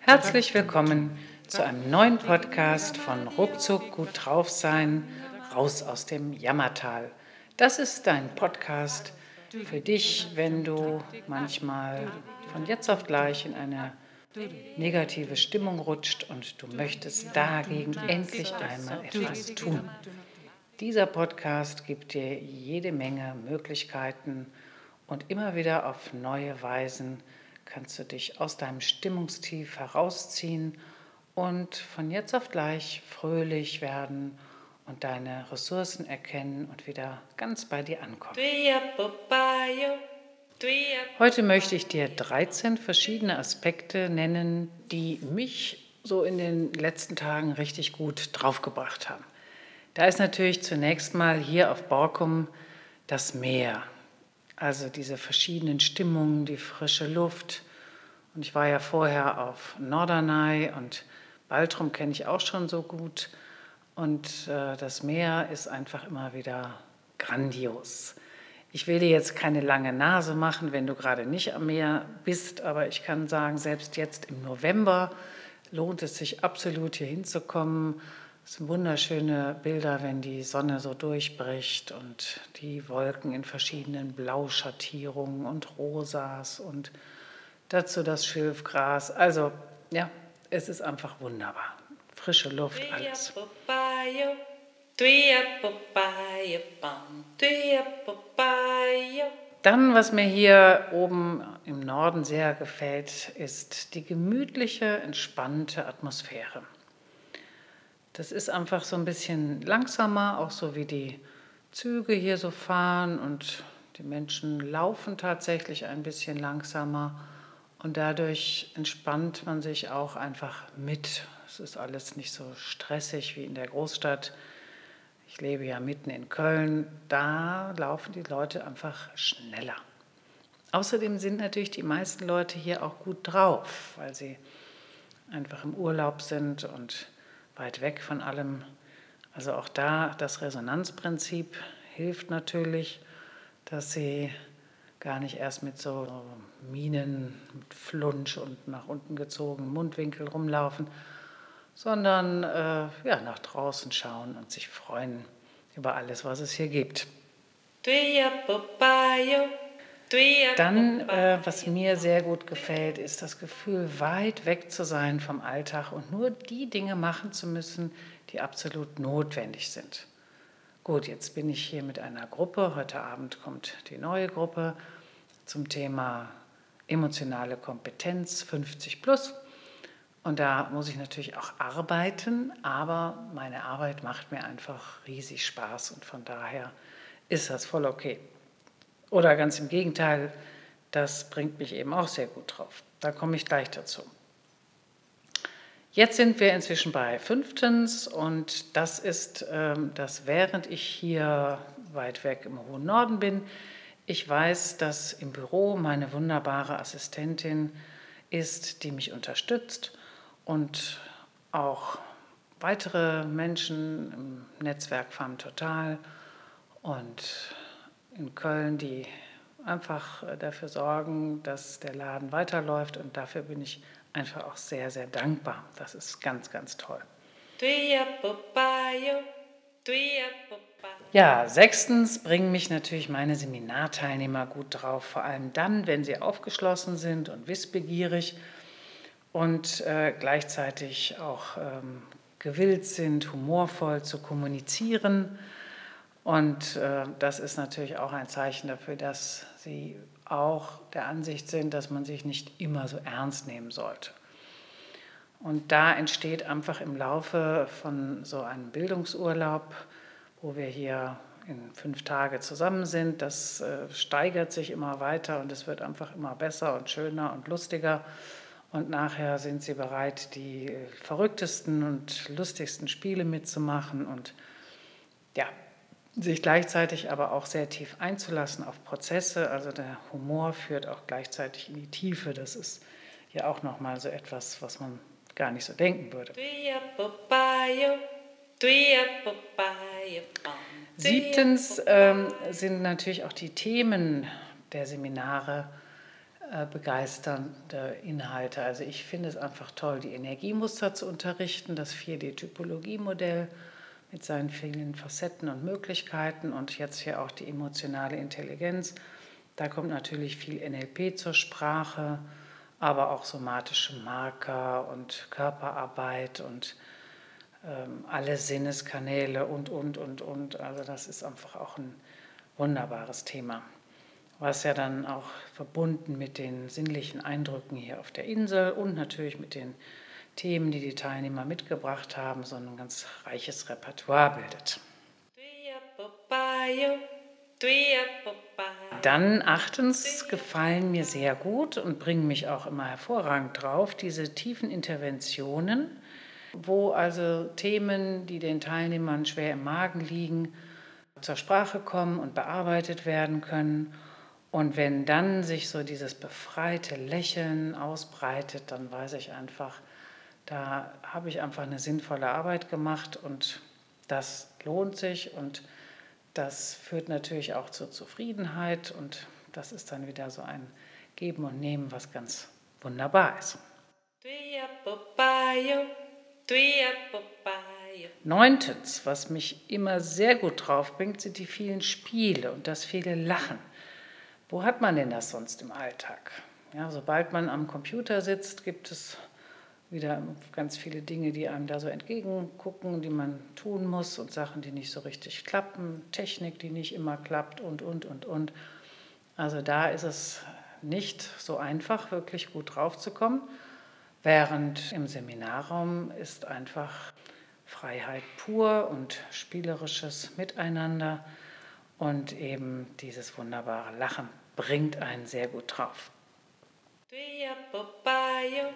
Herzlich willkommen zu einem neuen Podcast von Ruckzuck gut drauf sein, raus aus dem Jammertal. Das ist dein Podcast für dich, wenn du manchmal von jetzt auf gleich in eine negative Stimmung rutscht und du möchtest dagegen endlich einmal etwas tun. Dieser Podcast gibt dir jede Menge Möglichkeiten und immer wieder auf neue Weisen kannst du dich aus deinem Stimmungstief herausziehen und von jetzt auf gleich fröhlich werden und deine Ressourcen erkennen und wieder ganz bei dir ankommen. Heute möchte ich dir 13 verschiedene Aspekte nennen, die mich so in den letzten Tagen richtig gut draufgebracht haben. Da ist natürlich zunächst mal hier auf Borkum das Meer. Also diese verschiedenen Stimmungen, die frische Luft. Und ich war ja vorher auf Norderney und Baltrum kenne ich auch schon so gut. Und äh, das Meer ist einfach immer wieder grandios. Ich will dir jetzt keine lange Nase machen, wenn du gerade nicht am Meer bist, aber ich kann sagen, selbst jetzt im November lohnt es sich absolut hier hinzukommen es sind wunderschöne Bilder, wenn die Sonne so durchbricht und die Wolken in verschiedenen Blauschattierungen und Rosas und dazu das Schilfgras. Also ja, es ist einfach wunderbar. Frische Luft, alles. Dann, was mir hier oben im Norden sehr gefällt, ist die gemütliche, entspannte Atmosphäre. Das ist einfach so ein bisschen langsamer, auch so wie die Züge hier so fahren und die Menschen laufen tatsächlich ein bisschen langsamer und dadurch entspannt man sich auch einfach mit. Es ist alles nicht so stressig wie in der Großstadt. Ich lebe ja mitten in Köln, da laufen die Leute einfach schneller. Außerdem sind natürlich die meisten Leute hier auch gut drauf, weil sie einfach im Urlaub sind und weit weg von allem. Also auch da das Resonanzprinzip hilft natürlich, dass sie gar nicht erst mit so Minen, mit Flunsch und nach unten gezogenen Mundwinkel rumlaufen, sondern äh, ja, nach draußen schauen und sich freuen über alles, was es hier gibt. Dann, äh, was mir sehr gut gefällt, ist das Gefühl, weit weg zu sein vom Alltag und nur die Dinge machen zu müssen, die absolut notwendig sind. Gut, jetzt bin ich hier mit einer Gruppe. Heute Abend kommt die neue Gruppe zum Thema emotionale Kompetenz 50 plus. Und da muss ich natürlich auch arbeiten, aber meine Arbeit macht mir einfach riesig Spaß und von daher ist das voll okay. Oder ganz im Gegenteil, das bringt mich eben auch sehr gut drauf. Da komme ich gleich dazu. Jetzt sind wir inzwischen bei fünftens und das ist, ähm, dass während ich hier weit weg im hohen Norden bin, ich weiß, dass im Büro meine wunderbare Assistentin ist, die mich unterstützt und auch weitere Menschen im Netzwerk Farm Total und in Köln, die einfach äh, dafür sorgen, dass der Laden weiterläuft. Und dafür bin ich einfach auch sehr, sehr dankbar. Das ist ganz, ganz toll. Ja, sechstens bringen mich natürlich meine Seminarteilnehmer gut drauf, vor allem dann, wenn sie aufgeschlossen sind und wissbegierig und äh, gleichzeitig auch ähm, gewillt sind, humorvoll zu kommunizieren und äh, das ist natürlich auch ein Zeichen dafür, dass sie auch der Ansicht sind, dass man sich nicht immer so ernst nehmen sollte. Und da entsteht einfach im Laufe von so einem Bildungsurlaub, wo wir hier in fünf Tage zusammen sind, das äh, steigert sich immer weiter und es wird einfach immer besser und schöner und lustiger. Und nachher sind sie bereit, die verrücktesten und lustigsten Spiele mitzumachen. Und ja, sich gleichzeitig aber auch sehr tief einzulassen auf Prozesse. Also der Humor führt auch gleichzeitig in die Tiefe. Das ist ja auch nochmal so etwas, was man gar nicht so denken würde. Siebtens ähm, sind natürlich auch die Themen der Seminare äh, begeisternde Inhalte. Also ich finde es einfach toll, die Energiemuster zu unterrichten, das 4D-Typologie-Modell mit seinen vielen Facetten und Möglichkeiten und jetzt hier auch die emotionale Intelligenz. Da kommt natürlich viel NLP zur Sprache, aber auch somatische Marker und Körperarbeit und ähm, alle Sinneskanäle und, und, und, und. Also das ist einfach auch ein wunderbares Thema was ja dann auch verbunden mit den sinnlichen Eindrücken hier auf der Insel und natürlich mit den Themen, die die Teilnehmer mitgebracht haben, so ein ganz reiches Repertoire bildet. Dann achtens gefallen mir sehr gut und bringen mich auch immer hervorragend drauf, diese tiefen Interventionen, wo also Themen, die den Teilnehmern schwer im Magen liegen, zur Sprache kommen und bearbeitet werden können und wenn dann sich so dieses befreite Lächeln ausbreitet, dann weiß ich einfach, da habe ich einfach eine sinnvolle Arbeit gemacht und das lohnt sich und das führt natürlich auch zur Zufriedenheit und das ist dann wieder so ein Geben und Nehmen, was ganz wunderbar ist. Neuntens, was mich immer sehr gut drauf bringt, sind die vielen Spiele und das viele Lachen. Wo hat man denn das sonst im Alltag? Ja, sobald man am Computer sitzt, gibt es wieder ganz viele Dinge, die einem da so entgegengucken, die man tun muss und Sachen, die nicht so richtig klappen, Technik, die nicht immer klappt und, und, und, und. Also da ist es nicht so einfach, wirklich gut draufzukommen, während im Seminarraum ist einfach Freiheit pur und spielerisches Miteinander und eben dieses wunderbare Lachen bringt einen sehr gut drauf.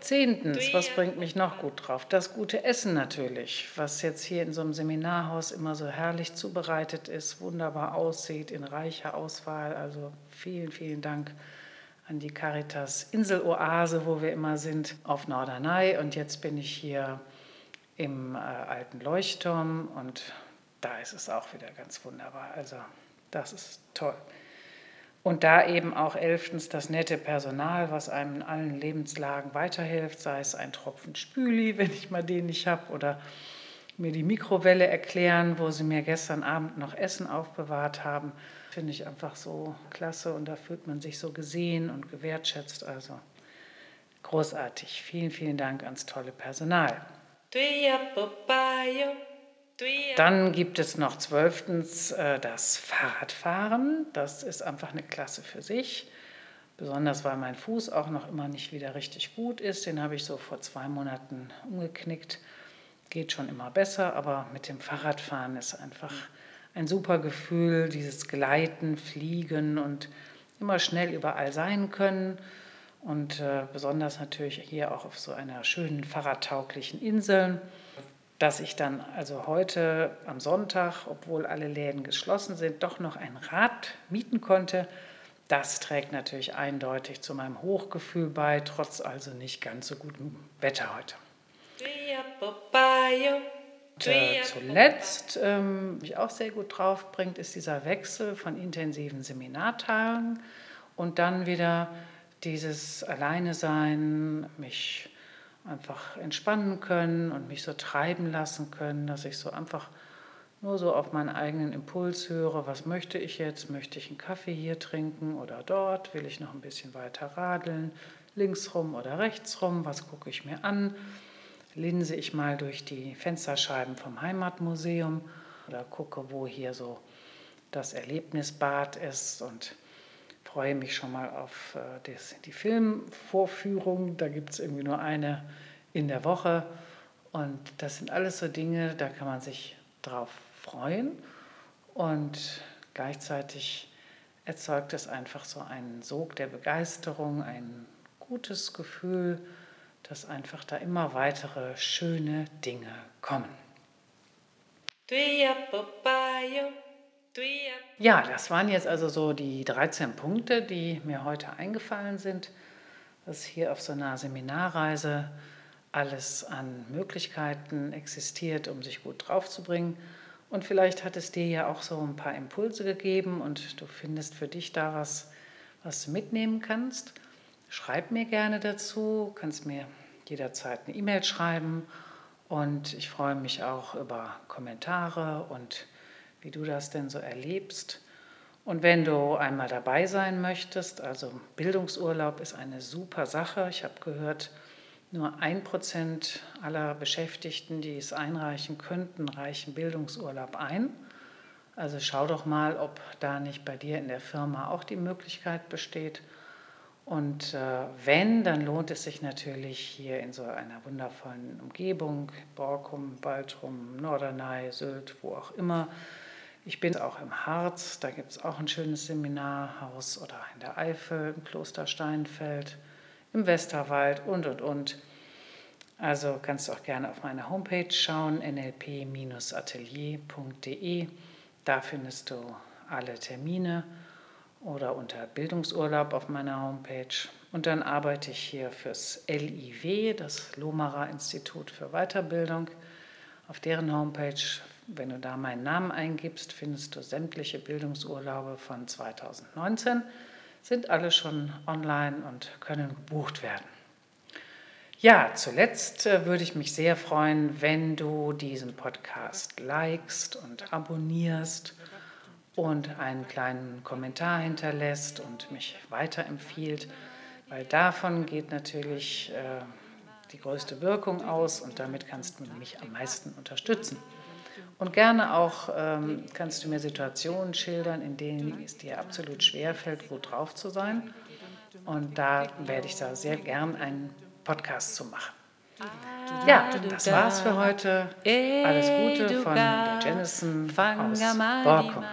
Zehntens, was bringt mich noch gut drauf? Das gute Essen natürlich, was jetzt hier in so einem Seminarhaus immer so herrlich zubereitet ist, wunderbar aussieht, in reicher Auswahl. Also vielen, vielen Dank an die Caritas Inseloase, wo wir immer sind, auf Norderney. Und jetzt bin ich hier im äh, alten Leuchtturm und da ist es auch wieder ganz wunderbar. Also das ist toll. Und da eben auch elftens das nette Personal, was einem in allen Lebenslagen weiterhilft, sei es ein Tropfen Spüli, wenn ich mal den nicht habe, oder mir die Mikrowelle erklären, wo sie mir gestern Abend noch Essen aufbewahrt haben, finde ich einfach so klasse und da fühlt man sich so gesehen und gewertschätzt. Also großartig. Vielen, vielen Dank ans tolle Personal. Dann gibt es noch zwölftens äh, das Fahrradfahren. Das ist einfach eine Klasse für sich. Besonders weil mein Fuß auch noch immer nicht wieder richtig gut ist. Den habe ich so vor zwei Monaten umgeknickt. Geht schon immer besser, aber mit dem Fahrradfahren ist einfach ein super Gefühl, dieses Gleiten, Fliegen und immer schnell überall sein können. Und äh, besonders natürlich hier auch auf so einer schönen fahrradtauglichen Insel dass ich dann also heute am Sonntag, obwohl alle Läden geschlossen sind, doch noch ein Rad mieten konnte. Das trägt natürlich eindeutig zu meinem Hochgefühl bei, trotz also nicht ganz so gutem Wetter heute. Und, äh, zuletzt, ähm, mich auch sehr gut drauf bringt, ist dieser Wechsel von intensiven Seminartagen und dann wieder dieses Alleine sein, mich einfach entspannen können und mich so treiben lassen können, dass ich so einfach nur so auf meinen eigenen Impuls höre, was möchte ich jetzt? Möchte ich einen Kaffee hier trinken oder dort? Will ich noch ein bisschen weiter radeln? Linksrum oder rechtsrum? Was gucke ich mir an? Linse ich mal durch die Fensterscheiben vom Heimatmuseum oder gucke, wo hier so das Erlebnisbad ist und freue mich schon mal auf äh, das, die Filmvorführung. Da gibt es irgendwie nur eine in der Woche. Und das sind alles so Dinge, da kann man sich drauf freuen. Und gleichzeitig erzeugt es einfach so einen Sog der Begeisterung, ein gutes Gefühl, dass einfach da immer weitere schöne Dinge kommen. Ja, das waren jetzt also so die 13 Punkte, die mir heute eingefallen sind, dass hier auf so einer Seminarreise alles an Möglichkeiten existiert, um sich gut draufzubringen. Und vielleicht hat es dir ja auch so ein paar Impulse gegeben und du findest für dich da was, was du mitnehmen kannst. schreib mir gerne dazu, kannst mir jederzeit eine E-Mail schreiben und ich freue mich auch über Kommentare und wie du das denn so erlebst. Und wenn du einmal dabei sein möchtest, also Bildungsurlaub ist eine super Sache. Ich habe gehört, nur ein Prozent aller Beschäftigten, die es einreichen könnten, reichen Bildungsurlaub ein. Also schau doch mal, ob da nicht bei dir in der Firma auch die Möglichkeit besteht. Und äh, wenn, dann lohnt es sich natürlich hier in so einer wundervollen Umgebung, Borkum, Baltrum, Norderney, Sylt, wo auch immer. Ich bin auch im Harz, da gibt es auch ein schönes Seminarhaus oder in der Eifel, im Kloster Steinfeld, im Westerwald und, und, und. Also kannst du auch gerne auf meine Homepage schauen, nlp-atelier.de. Da findest du alle Termine oder unter Bildungsurlaub auf meiner Homepage. Und dann arbeite ich hier fürs LIW, das Lohmarer Institut für Weiterbildung. Auf deren Homepage, wenn du da meinen Namen eingibst, findest du sämtliche Bildungsurlaube von 2019. Sind alle schon online und können gebucht werden. Ja, zuletzt äh, würde ich mich sehr freuen, wenn du diesen Podcast likest und abonnierst und einen kleinen Kommentar hinterlässt und mich weiterempfiehlt, weil davon geht natürlich äh, die größte Wirkung aus und damit kannst du mich am meisten unterstützen. Und gerne auch ähm, kannst du mir Situationen schildern, in denen es dir absolut schwerfällt, gut drauf zu sein. Und da werde ich da sehr gern einen Podcast zu machen. Ja, das war's für heute. Alles Gute von der Jennison aus Borkum.